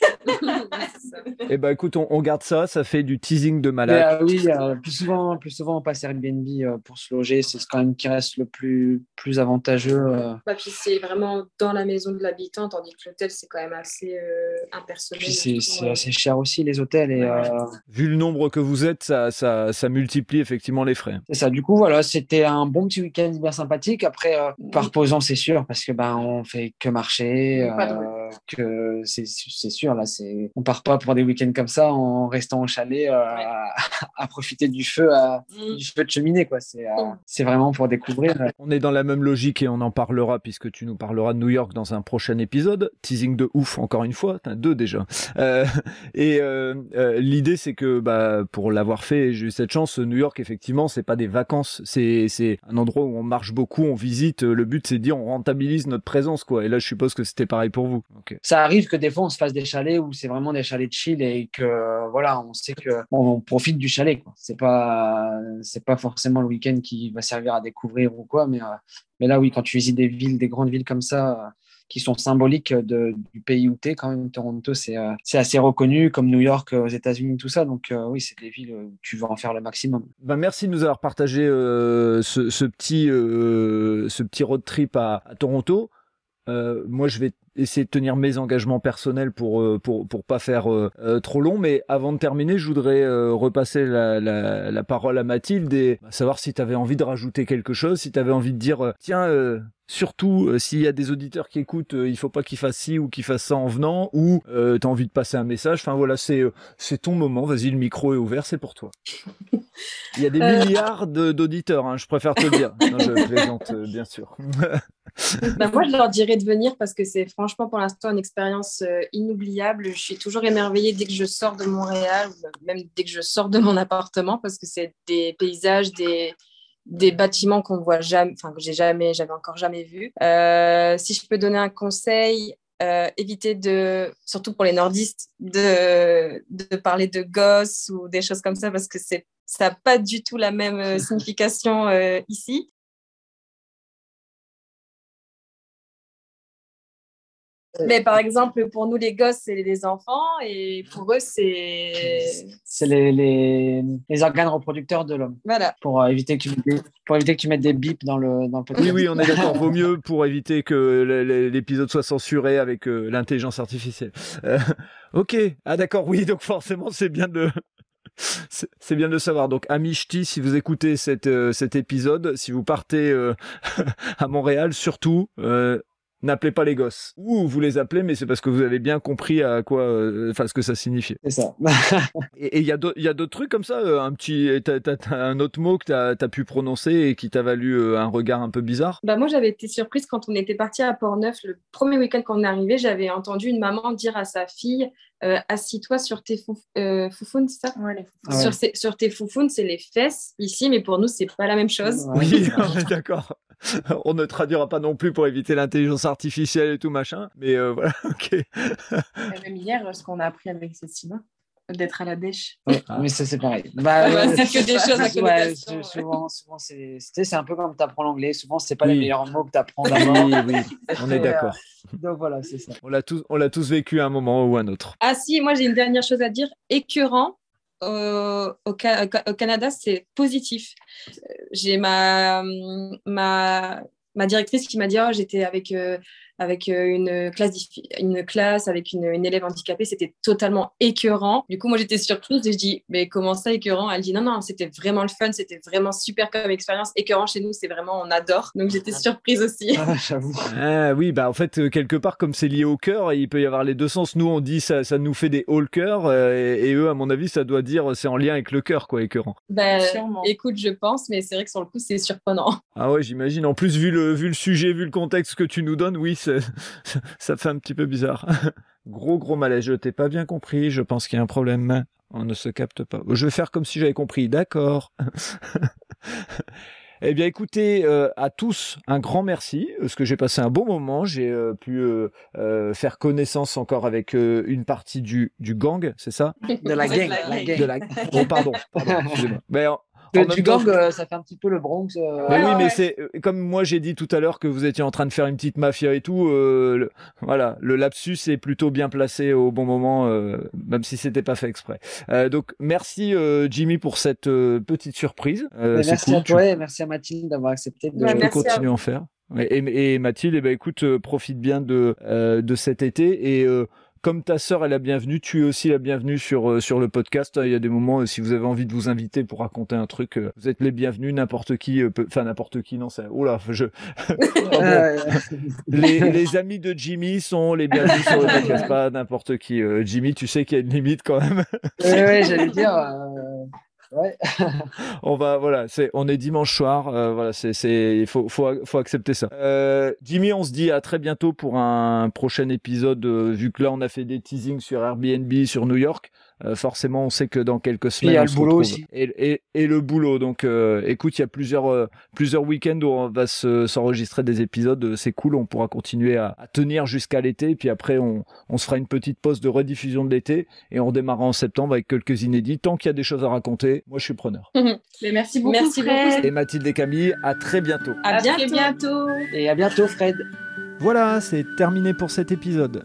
Speaker 1: Et eh ben écoute, on, garde ça, ça fait du teasing de malade.
Speaker 2: Euh, oui, euh, plus souvent, plus souvent on passe Airbnb euh, pour se loger, c'est quand même qui reste le plus, plus avantageux.
Speaker 3: Bah, puis c'est vraiment dans la maison de l'habitant, tandis que l'hôtel c'est quand même assez impersonnel.
Speaker 2: Puis c'est assez cher aussi les hôtels et.
Speaker 1: Vu le nombre que vous êtes, ça, ça, ça multiplie effectivement les frais.
Speaker 2: C'est ça. Du coup, voilà, c'était un bon petit week-end bien sympathique. Après, euh, par reposant, c'est sûr, parce que ben on fait que marcher, euh, que c'est sûr là, c'est on part pas pour des week-ends comme ça en restant au chalet euh, à, profiter du feu, mm. du feu de cheminée quoi. C'est mm. c'est vraiment pour découvrir.
Speaker 1: On est dans la même logique et on en parlera puisque tu nous parleras de New York dans un prochain épisode. Teasing de ouf encore une fois, deux déjà. et l'idée c'est que bah pour l'avoir fait, j'ai eu cette chance. New York effectivement, c'est pas des vacances, c'est un endroit où on marche beaucoup, on visite. Le but, c'est de dire on rentabilise notre présence, quoi. Et là, je suppose que c'était pareil pour vous.
Speaker 2: Ça arrive que des fois, on se fasse des chalets où c'est vraiment des chalets de chill et que voilà, on sait que on profite du chalet. C'est pas c'est pas forcément le week-end qui va servir à découvrir ou quoi, mais euh, mais là, oui, quand tu visites des villes, des grandes villes comme ça qui sont symboliques de, du pays où tu es. Quand même, Toronto, c'est euh, assez reconnu, comme New York euh, aux États-Unis, tout ça. Donc, euh, oui, c'est des villes où tu veux en faire le maximum.
Speaker 1: Ben, merci de nous avoir partagé ce, ce, petit, ce petit road trip à, à Toronto. moi, je vais essayer de tenir mes engagements personnels pour pour pour pas faire trop long. Mais avant de terminer, je voudrais repasser la, la, la, parole à Mathilde et savoir si tu avais envie de rajouter quelque chose, si tu avais envie de dire tiens Surtout euh, s'il y a des auditeurs qui écoutent, euh, il faut pas qu'ils fassent ci ou qu'ils fassent ça en venant, ou euh, tu as envie de passer un message. Enfin voilà, c'est c'est ton moment. Vas-y, le micro est ouvert, c'est pour toi. Il y a des milliards d'auditeurs, hein, je préfère te le dire. Non, je plaisante, bien sûr.
Speaker 3: Ben, moi, je leur dirais de venir parce que c'est franchement pour l'instant une expérience inoubliable. Je suis toujours émerveillée dès que je sors de Montréal, même dès que je sors de mon appartement, parce que c'est des paysages, des, des bâtiments qu'on voit jamais, enfin que j'ai jamais, j'avais encore jamais vu. Euh, si je peux donner un conseil, euh, éviter de, surtout pour les nordistes, de, de parler de gosses ou des choses comme ça parce que ça n'a pas du tout la même euh, signification ici. Mais par exemple, pour nous, les gosses, c'est les enfants et pour eux, c'est.
Speaker 2: C'est les, les, les, organes reproducteurs de l'homme.
Speaker 3: Voilà.
Speaker 2: Pour, euh, éviter que tu, pour éviter que tu mettes des bips dans le, dans
Speaker 1: Oui, oui, on est d'accord. Vaut mieux pour éviter que l'épisode soit censuré avec euh, l'intelligence artificielle. Euh, ok. Ah, d'accord. Oui, donc forcément, c'est bien de. C'est bien de savoir. Donc, amis ch'tis, si vous écoutez cet, cet épisode, si vous partez à Montréal, surtout, n'appelez pas les gosses. Ou vous les appelez, mais c'est parce que vous avez bien compris à quoi, euh, enfin, ce que ça signifiait.
Speaker 2: C'est ça.
Speaker 1: et il y a d'autres trucs comme ça, euh, un petit, un autre mot que tu as, pu prononcer et qui t'a valu euh, un regard un peu bizarre?
Speaker 3: Bah moi, j'avais été surprise quand on était parti à Port-Neuf le premier week-end qu'on est arrivé. J'avais entendu une maman dire à sa fille assis-toi sur tes foufounes, c'est ça?
Speaker 4: Ouais,
Speaker 3: Sur, sur, tes foufounes, c'est les fesses ici, mais pour nous, c'est pas la même chose.
Speaker 1: Oui, d'accord. on ne traduira pas non plus pour éviter l'intelligence artificielle et tout machin, mais euh, voilà, ok.
Speaker 4: même hier, ce qu'on a appris avec Cécile, d'être à la dèche.
Speaker 2: Oui, ah. mais ça c'est pareil. Bah,
Speaker 3: c'est que des choses à
Speaker 2: ouais, souvent, souvent c'est un peu comme tu apprends l'anglais. Souvent, c'est pas les meilleurs mots que tu apprends d'abord.
Speaker 1: Oui, oui, on est d'accord.
Speaker 2: donc voilà, c'est ça.
Speaker 1: On l'a tous, tous vécu à un moment ou à un autre.
Speaker 3: Ah si, moi j'ai une dernière chose à dire. Écœurant, au, au, Canada, c'est positif. J'ai ma, ma, ma directrice qui m'a dit oh, j'étais avec euh, avec euh, une classe, une classe avec une, élève handicapée, c'était totalement écœurant. Du coup, moi, j'étais surprise et je dis, mais comment ça écœurant? Elle dit, non, non, c'était vraiment le fun, c'était vraiment super comme expérience. Écœurant chez nous, c'est vraiment, on adore. Donc, j'étais surprise aussi.
Speaker 2: Ah, j'avoue.
Speaker 1: Ah, oui, bah en fait, euh, quelque part, comme c'est lié au cœur, il peut y avoir les deux sens. Nous, on dit ça, ça nous fait des hauts cœur euh, et, eux, à mon avis, ça doit dire c'est en lien avec le cœur, quoi, écœurant.
Speaker 3: Bah, écoute, je pense, mais c'est vrai que sur le coup, c'est surprenant.
Speaker 1: Ah ouais, j'imagine. En plus, vu le, vu le sujet, vu le contexte que tu nous donnes, oui, ça fait un petit peu bizarre. gros gros malaise, je t'ai pas bien compris, je pense qu'il y a un problème. On ne se capte pas. Je vais faire comme si j'avais compris, d'accord. Eh bien, écoutez, euh, à tous, un grand merci, parce que j'ai passé un bon moment. J'ai euh, pu euh, faire connaissance encore avec une partie du, du gang, c'est ça?
Speaker 2: De la gang.
Speaker 1: De la... Oh, pardon, pardon excusez-moi. Mais
Speaker 2: du gang, euh, ça fait un petit peu le Bronx.
Speaker 1: Euh, oui, mais c'est euh, comme moi j'ai dit tout à l'heure que vous étiez en train de faire une petite mafia et tout. voilà, le lapsus est plutôt bien placé au bon moment, même si c'était pas fait exprès. donc merci Jimmy pour cette petite surprise.
Speaker 2: merci à toi et merci à Mathilde d'avoir accepté de,
Speaker 1: bah, continuer à en faire. Et, Mathilde, eh ben, écoute, profite bien de, de cet été et comme ta sœur est la bienvenue, tu es aussi la bienvenue sur, euh, sur le podcast. Il y a des moments, euh, si vous avez envie de vous inviter pour raconter un truc, euh, vous êtes les bienvenus, n'importe qui, enfin n'importe qui, non, c'est, oh là, je, les, les, amis de Jimmy sont les bienvenus sur le podcast, pas n'importe qui. Jimmy, tu sais qu'il y a une limite quand même.
Speaker 2: oui, oui, j'allais dire. Ouais.
Speaker 1: on va voilà, c'est on est dimanche soir, euh, voilà, c'est il faut faut faut accepter ça. Euh, Jimmy, on se dit à très bientôt pour un prochain épisode. Euh, vu que là on a fait des teasings sur Airbnb, sur New York. Euh, forcément, on sait que dans quelques semaines,
Speaker 2: il y a le boulot aussi.
Speaker 1: Et, et, le boulot. Donc, euh, écoute, il y a plusieurs euh, plusieurs week-ends où on va s'enregistrer des épisodes. C'est cool. On pourra continuer à, tenir jusqu'à l'été. Puis après, on, on se fera une petite pause de rediffusion de l'été et on démarrera en septembre avec quelques inédits. Tant qu'il y a des choses à raconter, moi, je suis preneur.
Speaker 4: merci beaucoup. Merci beaucoup.
Speaker 1: Et Mathilde et Camille, à très bientôt.
Speaker 3: À, bientôt.
Speaker 4: bientôt.
Speaker 2: Et à bientôt, Fred.
Speaker 1: Voilà, c'est terminé pour cet épisode.